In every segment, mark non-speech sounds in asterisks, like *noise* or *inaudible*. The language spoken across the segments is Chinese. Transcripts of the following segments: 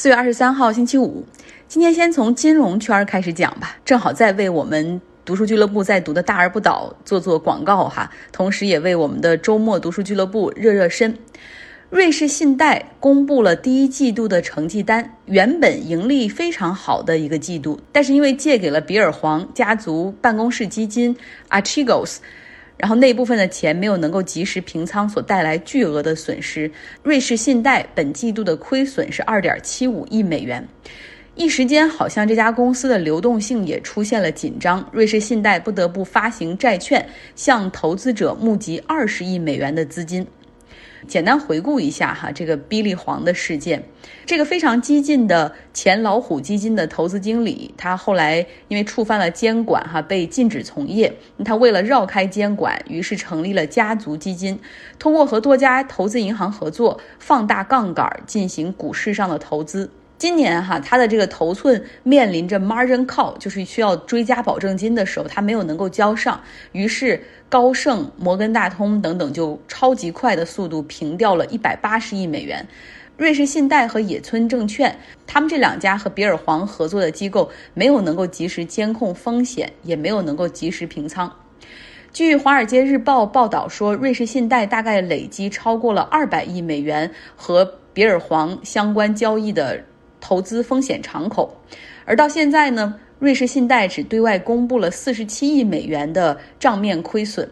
四月二十三号，星期五。今天先从金融圈开始讲吧，正好在为我们读书俱乐部在读的《大而不倒》做做广告哈，同时也为我们的周末读书俱乐部热热身。瑞士信贷公布了第一季度的成绩单，原本盈利非常好的一个季度，但是因为借给了比尔黄家族办公室基金 Archegos。然后那部分的钱没有能够及时平仓，所带来巨额的损失。瑞士信贷本季度的亏损是二点七五亿美元，一时间好像这家公司的流动性也出现了紧张。瑞士信贷不得不发行债券，向投资者募集二十亿美元的资金。简单回顾一下哈，这个比利黄的事件，这个非常激进的前老虎基金的投资经理，他后来因为触犯了监管哈，被禁止从业。他为了绕开监管，于是成立了家族基金，通过和多家投资银行合作，放大杠杆进行股市上的投资。今年哈，他的这个头寸面临着 margin call，就是需要追加保证金的时候，他没有能够交上，于是高盛、摩根大通等等就超级快的速度平掉了一百八十亿美元。瑞士信贷和野村证券，他们这两家和比尔黄合作的机构没有能够及时监控风险，也没有能够及时平仓。据《华尔街日报》报道说，瑞士信贷大概累积超过了二百亿美元和比尔黄相关交易的。投资风险敞口，而到现在呢，瑞士信贷只对外公布了四十七亿美元的账面亏损。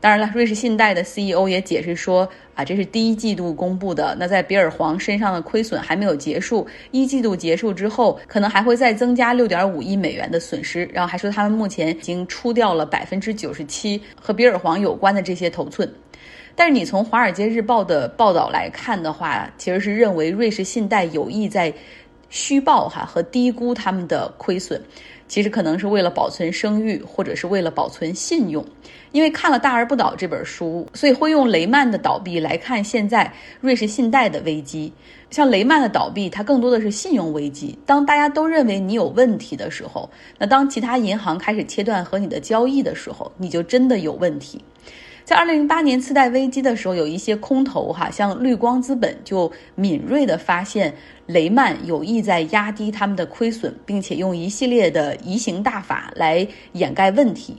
当然了，瑞士信贷的 CEO 也解释说，啊，这是第一季度公布的，那在比尔黄身上的亏损还没有结束，一季度结束之后，可能还会再增加六点五亿美元的损失。然后还说他们目前已经出掉了百分之九十七和比尔黄有关的这些头寸。但是你从《华尔街日报》的报道来看的话，其实是认为瑞士信贷有意在。虚报哈和低估他们的亏损，其实可能是为了保存声誉，或者是为了保存信用。因为看了《大而不倒》这本书，所以会用雷曼的倒闭来看现在瑞士信贷的危机。像雷曼的倒闭，它更多的是信用危机。当大家都认为你有问题的时候，那当其他银行开始切断和你的交易的时候，你就真的有问题。在二零零八年次贷危机的时候，有一些空头哈，像绿光资本就敏锐地发现雷曼有意在压低他们的亏损，并且用一系列的移形大法来掩盖问题。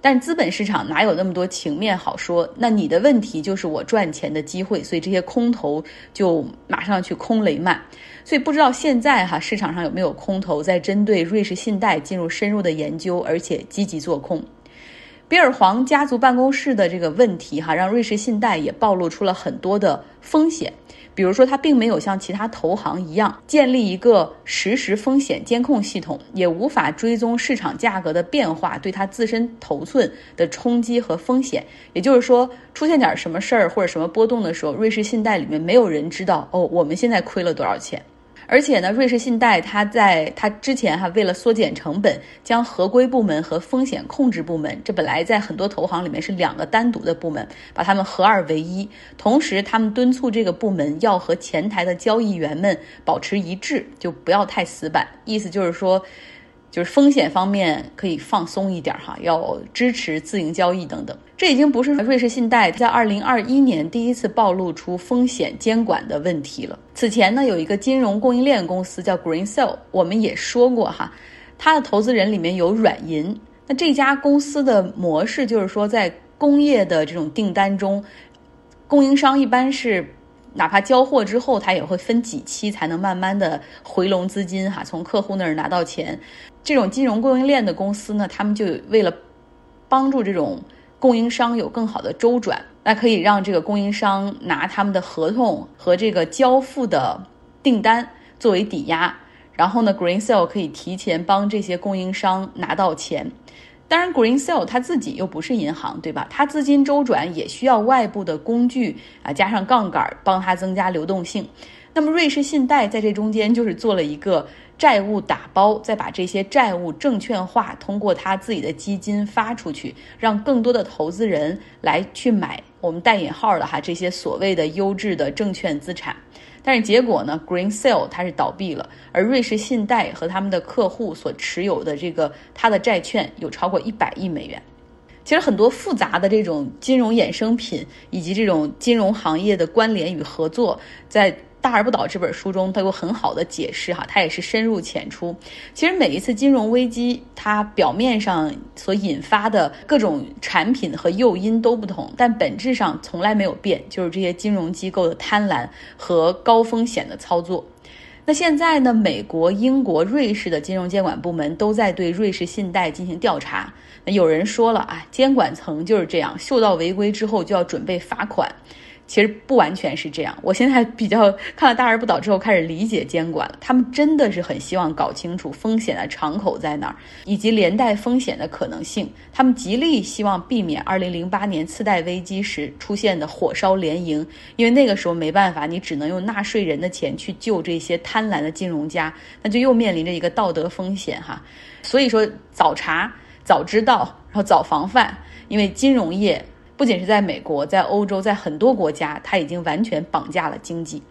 但资本市场哪有那么多情面好说？那你的问题就是我赚钱的机会，所以这些空头就马上去空雷曼。所以不知道现在哈市场上有没有空头在针对瑞士信贷进入深入的研究，而且积极做空。比尔黄家族办公室的这个问题，哈，让瑞士信贷也暴露出了很多的风险。比如说，它并没有像其他投行一样建立一个实时风险监控系统，也无法追踪市场价格的变化对它自身头寸的冲击和风险。也就是说，出现点什么事儿或者什么波动的时候，瑞士信贷里面没有人知道哦，我们现在亏了多少钱。而且呢，瑞士信贷它在它之前哈，为了缩减成本，将合规部门和风险控制部门，这本来在很多投行里面是两个单独的部门，把它们合二为一。同时，他们敦促这个部门要和前台的交易员们保持一致，就不要太死板。意思就是说。就是风险方面可以放松一点哈，要支持自营交易等等。这已经不是瑞士信贷在二零二一年第一次暴露出风险监管的问题了。此前呢，有一个金融供应链公司叫 Greensill，我们也说过哈，它的投资人里面有软银。那这家公司的模式就是说，在工业的这种订单中，供应商一般是。哪怕交货之后，他也会分几期才能慢慢的回笼资金哈，从客户那儿拿到钱。这种金融供应链的公司呢，他们就为了帮助这种供应商有更好的周转，那可以让这个供应商拿他们的合同和这个交付的订单作为抵押，然后呢 green sell 可以提前帮这些供应商拿到钱。当然 green sell 它自己又不是银行，对吧？它资金周转也需要外部的工具啊，加上杠杆帮它增加流动性。那么瑞士信贷在这中间就是做了一个债务打包，再把这些债务证券化，通过它自己的基金发出去，让更多的投资人来去买我们带引号的哈这些所谓的优质的证券资产。但是结果呢？Greensill 它是倒闭了，而瑞士信贷和他们的客户所持有的这个它的债券有超过一百亿美元。其实很多复杂的这种金融衍生品以及这种金融行业的关联与合作，在大而不倒这本书中，他有很好的解释哈，他也是深入浅出。其实每一次金融危机，它表面上所引发的各种产品和诱因都不同，但本质上从来没有变，就是这些金融机构的贪婪和高风险的操作。那现在呢？美国、英国、瑞士的金融监管部门都在对瑞士信贷进行调查。那有人说了啊，监管层就是这样，嗅到违规之后就要准备罚款。其实不完全是这样。我现在比较看了《大而不倒》之后，开始理解监管了。他们真的是很希望搞清楚风险的敞口在哪儿，以及连带风险的可能性。他们极力希望避免2008年次贷危机时出现的火烧连营，因为那个时候没办法，你只能用纳税人的钱去救这些贪婪的金融家，那就又面临着一个道德风险哈。所以说，早查、早知道，然后早防范，因为金融业。不仅是在美国，在欧洲，在很多国家，它已经完全绑架了经济。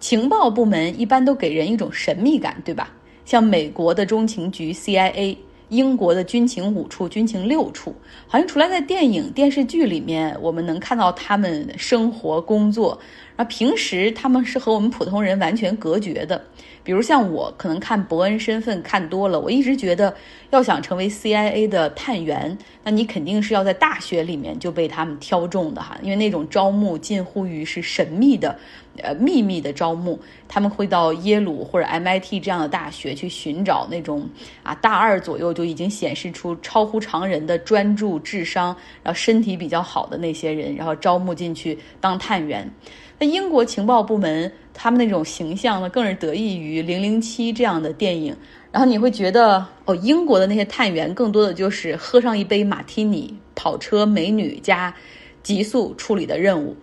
情报部门一般都给人一种神秘感，对吧？像美国的中情局 CIA，英国的军情五处、军情六处，好像除了在电影、电视剧里面我们能看到他们生活、工作，然后平时他们是和我们普通人完全隔绝的。比如像我，可能看伯恩身份看多了，我一直觉得，要想成为 CIA 的探员，那你肯定是要在大学里面就被他们挑中的哈，因为那种招募近乎于是神秘的，呃，秘密的招募，他们会到耶鲁或者 MIT 这样的大学去寻找那种啊，大二左右就已经显示出超乎常人的专注、智商，然后身体比较好的那些人，然后招募进去当探员。那英国情报部门。他们那种形象呢，更是得益于《零零七》这样的电影。然后你会觉得，哦，英国的那些探员更多的就是喝上一杯马提尼、跑车、美女加急速处理的任务。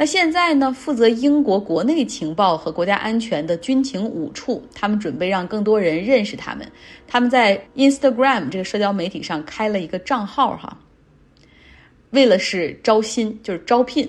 那现在呢，负责英国国内情报和国家安全的军情五处，他们准备让更多人认识他们。他们在 Instagram 这个社交媒体上开了一个账号，哈，为了是招新，就是招聘。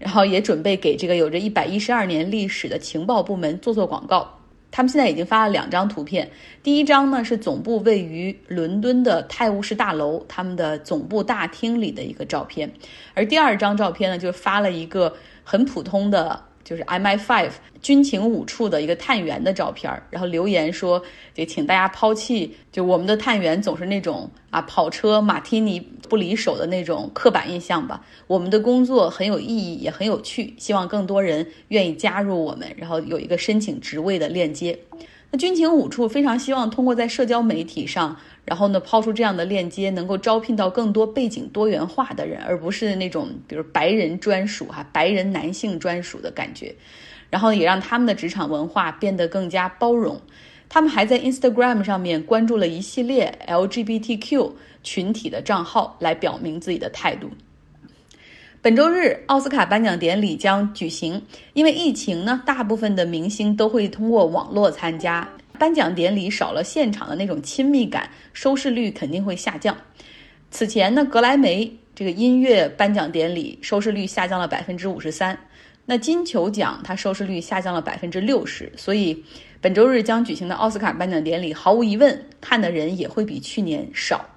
然后也准备给这个有着一百一十二年历史的情报部门做做广告。他们现在已经发了两张图片，第一张呢是总部位于伦敦的泰晤士大楼，他们的总部大厅里的一个照片，而第二张照片呢就发了一个很普通的。就是 MI5 军情五处的一个探员的照片，然后留言说：“就请大家抛弃，就我们的探员总是那种啊跑车马提尼不离手的那种刻板印象吧。我们的工作很有意义，也很有趣，希望更多人愿意加入我们，然后有一个申请职位的链接。那军情五处非常希望通过在社交媒体上。”然后呢，抛出这样的链接，能够招聘到更多背景多元化的人，而不是那种比如白人专属哈、白人男性专属的感觉。然后也让他们的职场文化变得更加包容。他们还在 Instagram 上面关注了一系列 LGBTQ 群体的账号，来表明自己的态度。本周日，奥斯卡颁奖典礼将举行，因为疫情呢，大部分的明星都会通过网络参加。颁奖典礼少了现场的那种亲密感，收视率肯定会下降。此前呢，格莱美这个音乐颁奖典礼收视率下降了百分之五十三，那金球奖它收视率下降了百分之六十，所以本周日将举行的奥斯卡颁奖典礼，毫无疑问看的人也会比去年少。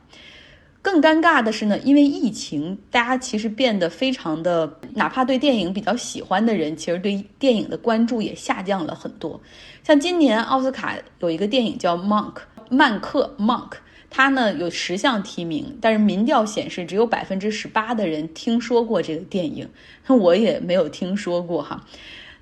更尴尬的是呢，因为疫情，大家其实变得非常的，哪怕对电影比较喜欢的人，其实对电影的关注也下降了很多。像今年奥斯卡有一个电影叫《Monk》，曼克 Monk，它呢有十项提名，但是民调显示只有百分之十八的人听说过这个电影，那 *laughs* 我也没有听说过哈。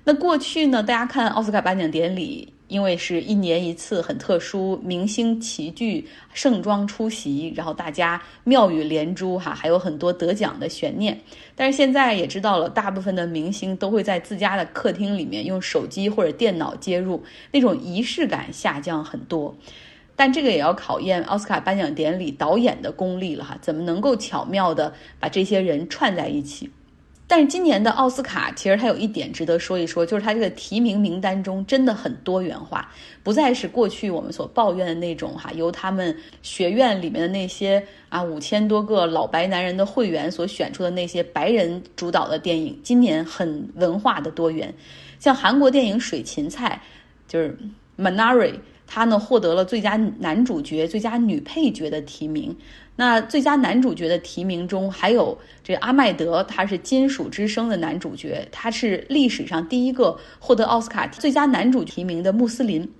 那过去呢，大家看奥斯卡颁奖典礼。因为是一年一次，很特殊，明星齐聚，盛装出席，然后大家妙语连珠，哈，还有很多得奖的悬念。但是现在也知道了，大部分的明星都会在自家的客厅里面用手机或者电脑接入，那种仪式感下降很多。但这个也要考验奥斯卡颁奖典礼导演的功力了，哈，怎么能够巧妙的把这些人串在一起？但是今年的奥斯卡其实它有一点值得说一说，就是它这个提名名单中真的很多元化，不再是过去我们所抱怨的那种哈，由他们学院里面的那些啊五千多个老白男人的会员所选出的那些白人主导的电影。今年很文化的多元，像韩国电影《水芹菜》，就是 Manari，他呢获得了最佳男主角、最佳女配角的提名。那最佳男主角的提名中还有这阿麦德，他是《金属之声》的男主角，他是历史上第一个获得奥斯卡最佳男主提名的穆斯林。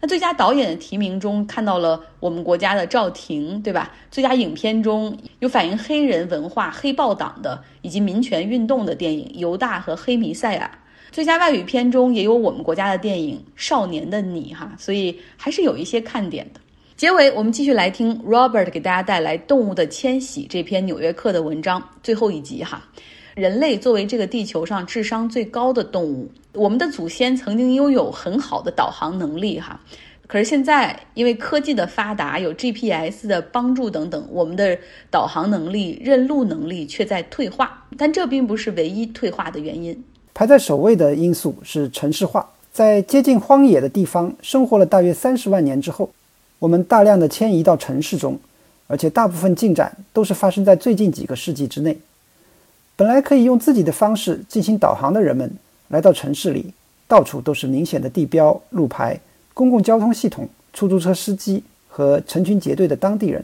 那最佳导演的提名中看到了我们国家的赵婷，对吧？最佳影片中有反映黑人文化、黑豹党的以及民权运动的电影《犹大》和《黑弥赛亚》。最佳外语片中也有我们国家的电影《少年的你》哈，所以还是有一些看点的。结尾，我们继续来听 Robert 给大家带来《动物的迁徙》这篇《纽约客》的文章，最后一集哈。人类作为这个地球上智商最高的动物，我们的祖先曾经拥有很好的导航能力哈，可是现在因为科技的发达，有 GPS 的帮助等等，我们的导航能力、认路能力却在退化。但这并不是唯一退化的原因。排在首位的因素是城市化，在接近荒野的地方生活了大约三十万年之后，我们大量的迁移到城市中，而且大部分进展都是发生在最近几个世纪之内。本来可以用自己的方式进行导航的人们，来到城市里，到处都是明显的地标、路牌、公共交通系统、出租车司机和成群结队的当地人，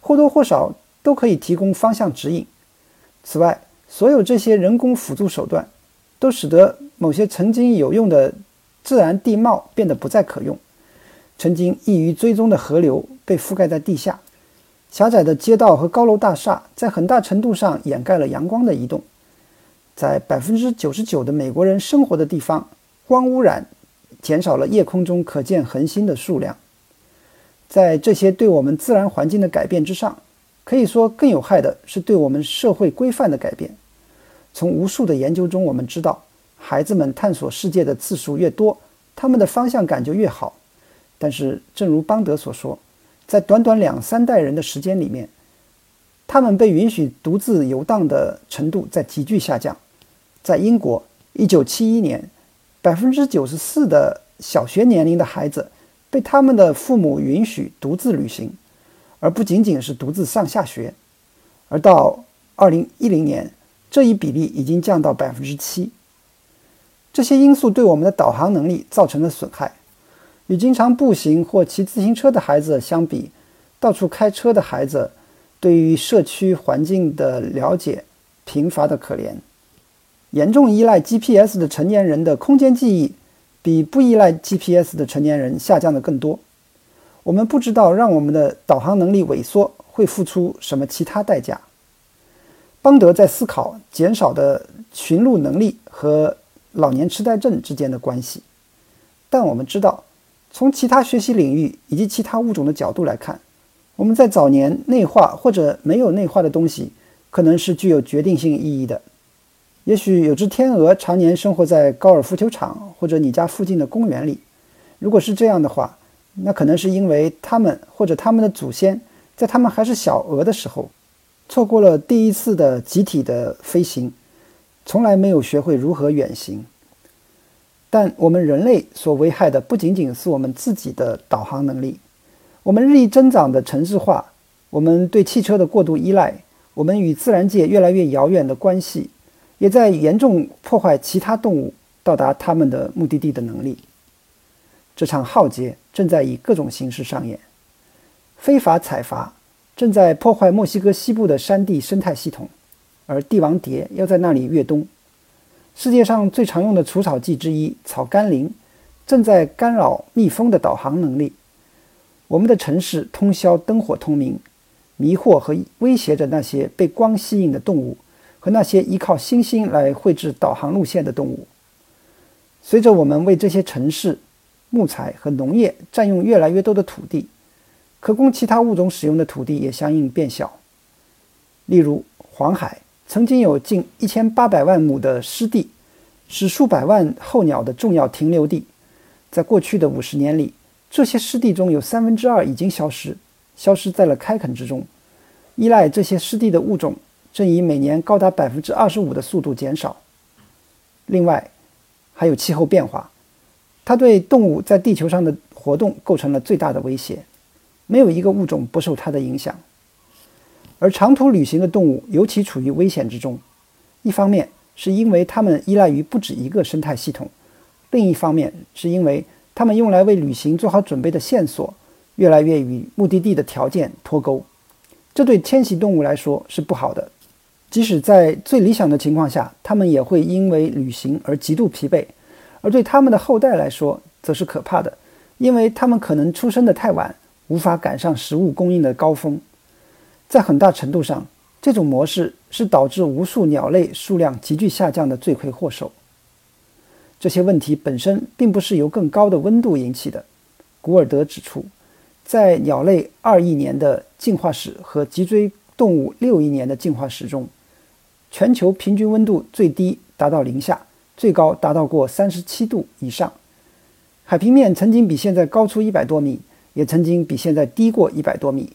或多或少都可以提供方向指引。此外，所有这些人工辅助手段，都使得某些曾经有用的自然地貌变得不再可用。曾经易于追踪的河流被覆盖在地下。狭窄的街道和高楼大厦在很大程度上掩盖了阳光的移动，在百分之九十九的美国人生活的地方，光污染减少了夜空中可见恒星的数量。在这些对我们自然环境的改变之上，可以说更有害的是对我们社会规范的改变。从无数的研究中，我们知道，孩子们探索世界的次数越多，他们的方向感就越好。但是，正如邦德所说。在短短两三代人的时间里面，他们被允许独自游荡的程度在急剧下降。在英国，一九七一年，百分之九十四的小学年龄的孩子被他们的父母允许独自旅行，而不仅仅是独自上下学。而到二零一零年，这一比例已经降到百分之七。这些因素对我们的导航能力造成了损害。与经常步行或骑自行车的孩子相比，到处开车的孩子对于社区环境的了解贫乏的可怜。严重依赖 GPS 的成年人的空间记忆比不依赖 GPS 的成年人下降的更多。我们不知道让我们的导航能力萎缩会付出什么其他代价。邦德在思考减少的寻路能力和老年痴呆症之间的关系，但我们知道。从其他学习领域以及其他物种的角度来看，我们在早年内化或者没有内化的东西，可能是具有决定性意义的。也许有只天鹅常年生活在高尔夫球场或者你家附近的公园里。如果是这样的话，那可能是因为它们或者它们的祖先在它们还是小鹅的时候，错过了第一次的集体的飞行，从来没有学会如何远行。但我们人类所危害的不仅仅是我们自己的导航能力，我们日益增长的城市化，我们对汽车的过度依赖，我们与自然界越来越遥远的关系，也在严重破坏其他动物到达他们的目的地的能力。这场浩劫正在以各种形式上演，非法采伐正在破坏墨西哥西部的山地生态系统，而帝王蝶要在那里越冬。世界上最常用的除草剂之一草甘膦，正在干扰蜜蜂的导航能力。我们的城市通宵灯火通明，迷惑和威胁着那些被光吸引的动物和那些依靠星星来绘制导航路线的动物。随着我们为这些城市、木材和农业占用越来越多的土地，可供其他物种使用的土地也相应变小。例如，黄海。曾经有近一千八百万亩的湿地，是数百万候鸟的重要停留地。在过去的五十年里，这些湿地中有三分之二已经消失，消失在了开垦之中。依赖这些湿地的物种正以每年高达百分之二十五的速度减少。另外，还有气候变化，它对动物在地球上的活动构成了最大的威胁，没有一个物种不受它的影响。而长途旅行的动物尤其处于危险之中，一方面是因为它们依赖于不止一个生态系统，另一方面是因为它们用来为旅行做好准备的线索，越来越与目的地的条件脱钩。这对迁徙动物来说是不好的。即使在最理想的情况下，它们也会因为旅行而极度疲惫；而对它们的后代来说，则是可怕的，因为它们可能出生的太晚，无法赶上食物供应的高峰。在很大程度上，这种模式是导致无数鸟类数量急剧下降的罪魁祸首。这些问题本身并不是由更高的温度引起的。古尔德指出，在鸟类二亿年的进化史和脊椎动物六亿年的进化史中，全球平均温度最低达到零下，最高达到过三十七度以上。海平面曾经比现在高出一百多米，也曾经比现在低过一百多米。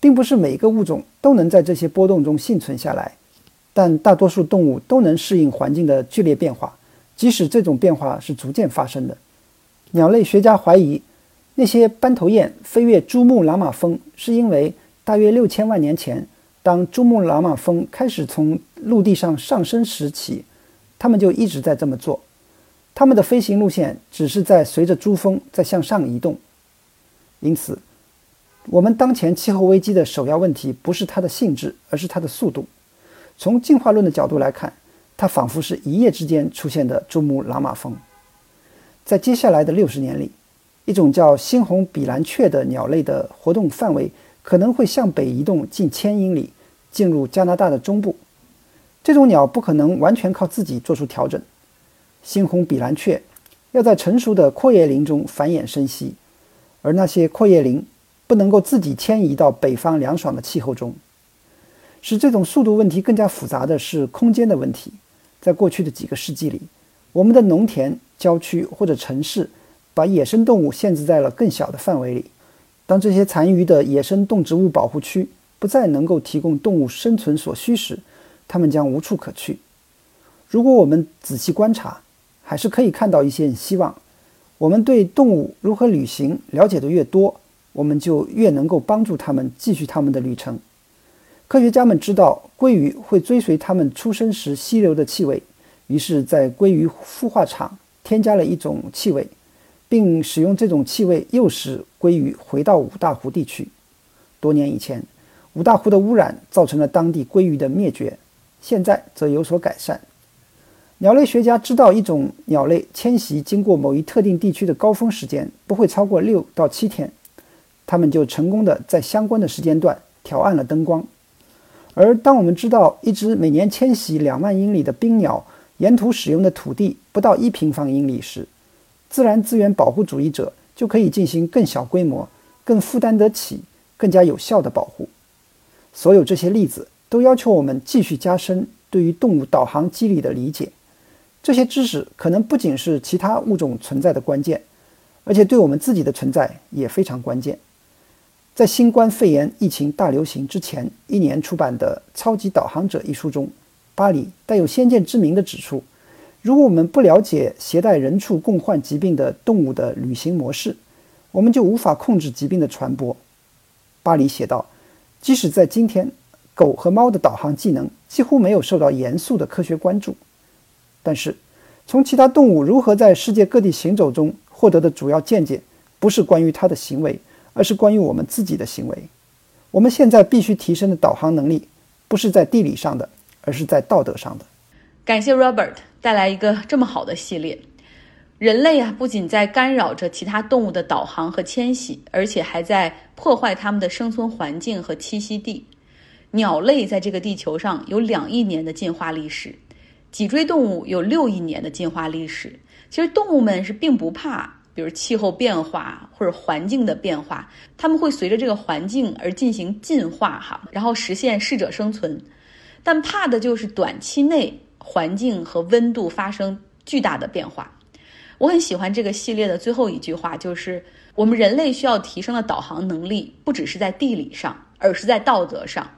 并不是每个物种都能在这些波动中幸存下来，但大多数动物都能适应环境的剧烈变化，即使这种变化是逐渐发生的。鸟类学家怀疑，那些斑头雁飞越珠穆朗玛峰，是因为大约六千万年前，当珠穆朗玛峰开始从陆地上上升时起，它们就一直在这么做。它们的飞行路线只是在随着珠峰在向上移动，因此。我们当前气候危机的首要问题不是它的性质，而是它的速度。从进化论的角度来看，它仿佛是一夜之间出现的珠穆朗玛峰。在接下来的六十年里，一种叫猩红比蓝雀的鸟类的活动范围可能会向北移动近千英里，进入加拿大的中部。这种鸟不可能完全靠自己做出调整。猩红比蓝雀要在成熟的阔叶林中繁衍生息，而那些阔叶林。不能够自己迁移到北方凉爽的气候中，使这种速度问题更加复杂的是空间的问题。在过去的几个世纪里，我们的农田、郊区或者城市把野生动物限制在了更小的范围里。当这些残余的野生动植物保护区不再能够提供动物生存所需时，它们将无处可去。如果我们仔细观察，还是可以看到一线希望。我们对动物如何旅行了解的越多，我们就越能够帮助它们继续它们的旅程。科学家们知道鲑鱼会追随它们出生时吸流的气味，于是，在鲑鱼孵化场添加了一种气味，并使用这种气味诱使鲑鱼回到五大湖地区。多年以前，五大湖的污染造成了当地鲑鱼的灭绝，现在则有所改善。鸟类学家知道，一种鸟类迁徙经过某一特定地区的高峰时间不会超过六到七天。他们就成功的在相关的时间段调暗了灯光，而当我们知道一只每年迁徙两万英里的冰鸟沿途使用的土地不到一平方英里时，自然资源保护主义者就可以进行更小规模、更负担得起、更加有效的保护。所有这些例子都要求我们继续加深对于动物导航机理的理解。这些知识可能不仅是其他物种存在的关键，而且对我们自己的存在也非常关键。在新冠肺炎疫情大流行之前一年出版的《超级导航者》一书中，巴里带有先见之明地指出：如果我们不了解携带人畜共患疾病的动物的旅行模式，我们就无法控制疾病的传播。巴里写道：“即使在今天，狗和猫的导航技能几乎没有受到严肃的科学关注，但是从其他动物如何在世界各地行走中获得的主要见解，不是关于它的行为。”而是关于我们自己的行为。我们现在必须提升的导航能力，不是在地理上的，而是在道德上的。感谢 Robert 带来一个这么好的系列。人类啊，不仅在干扰着其他动物的导航和迁徙，而且还在破坏它们的生存环境和栖息地。鸟类在这个地球上有两亿年的进化历史，脊椎动物有六亿年的进化历史。其实动物们是并不怕。比如气候变化或者环境的变化，他们会随着这个环境而进行进化哈，然后实现适者生存。但怕的就是短期内环境和温度发生巨大的变化。我很喜欢这个系列的最后一句话，就是我们人类需要提升的导航能力，不只是在地理上，而是在道德上。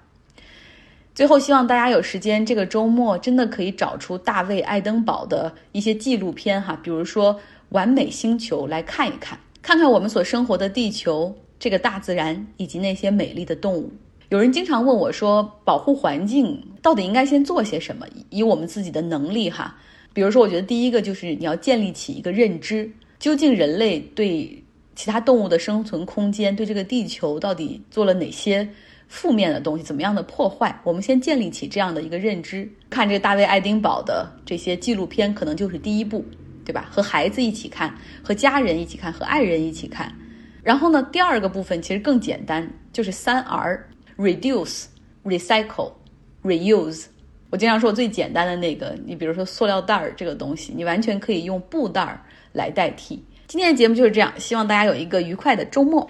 最后，希望大家有时间，这个周末真的可以找出大卫·爱登堡的一些纪录片哈，比如说。完美星球来看一看，看看我们所生活的地球，这个大自然以及那些美丽的动物。有人经常问我说，保护环境到底应该先做些什么？以我们自己的能力哈，比如说，我觉得第一个就是你要建立起一个认知，究竟人类对其他动物的生存空间，对这个地球到底做了哪些负面的东西，怎么样的破坏？我们先建立起这样的一个认知。看这个大卫·爱丁堡的这些纪录片，可能就是第一步，对吧？和孩子一起看，和家人一起看，和爱人一起看。然后呢，第二个部分其实更简单，就是三 R：reduce、recycle、reuse。我经常说最简单的那个，你比如说塑料袋儿这个东西，你完全可以用布袋儿来代替。今天的节目就是这样，希望大家有一个愉快的周末。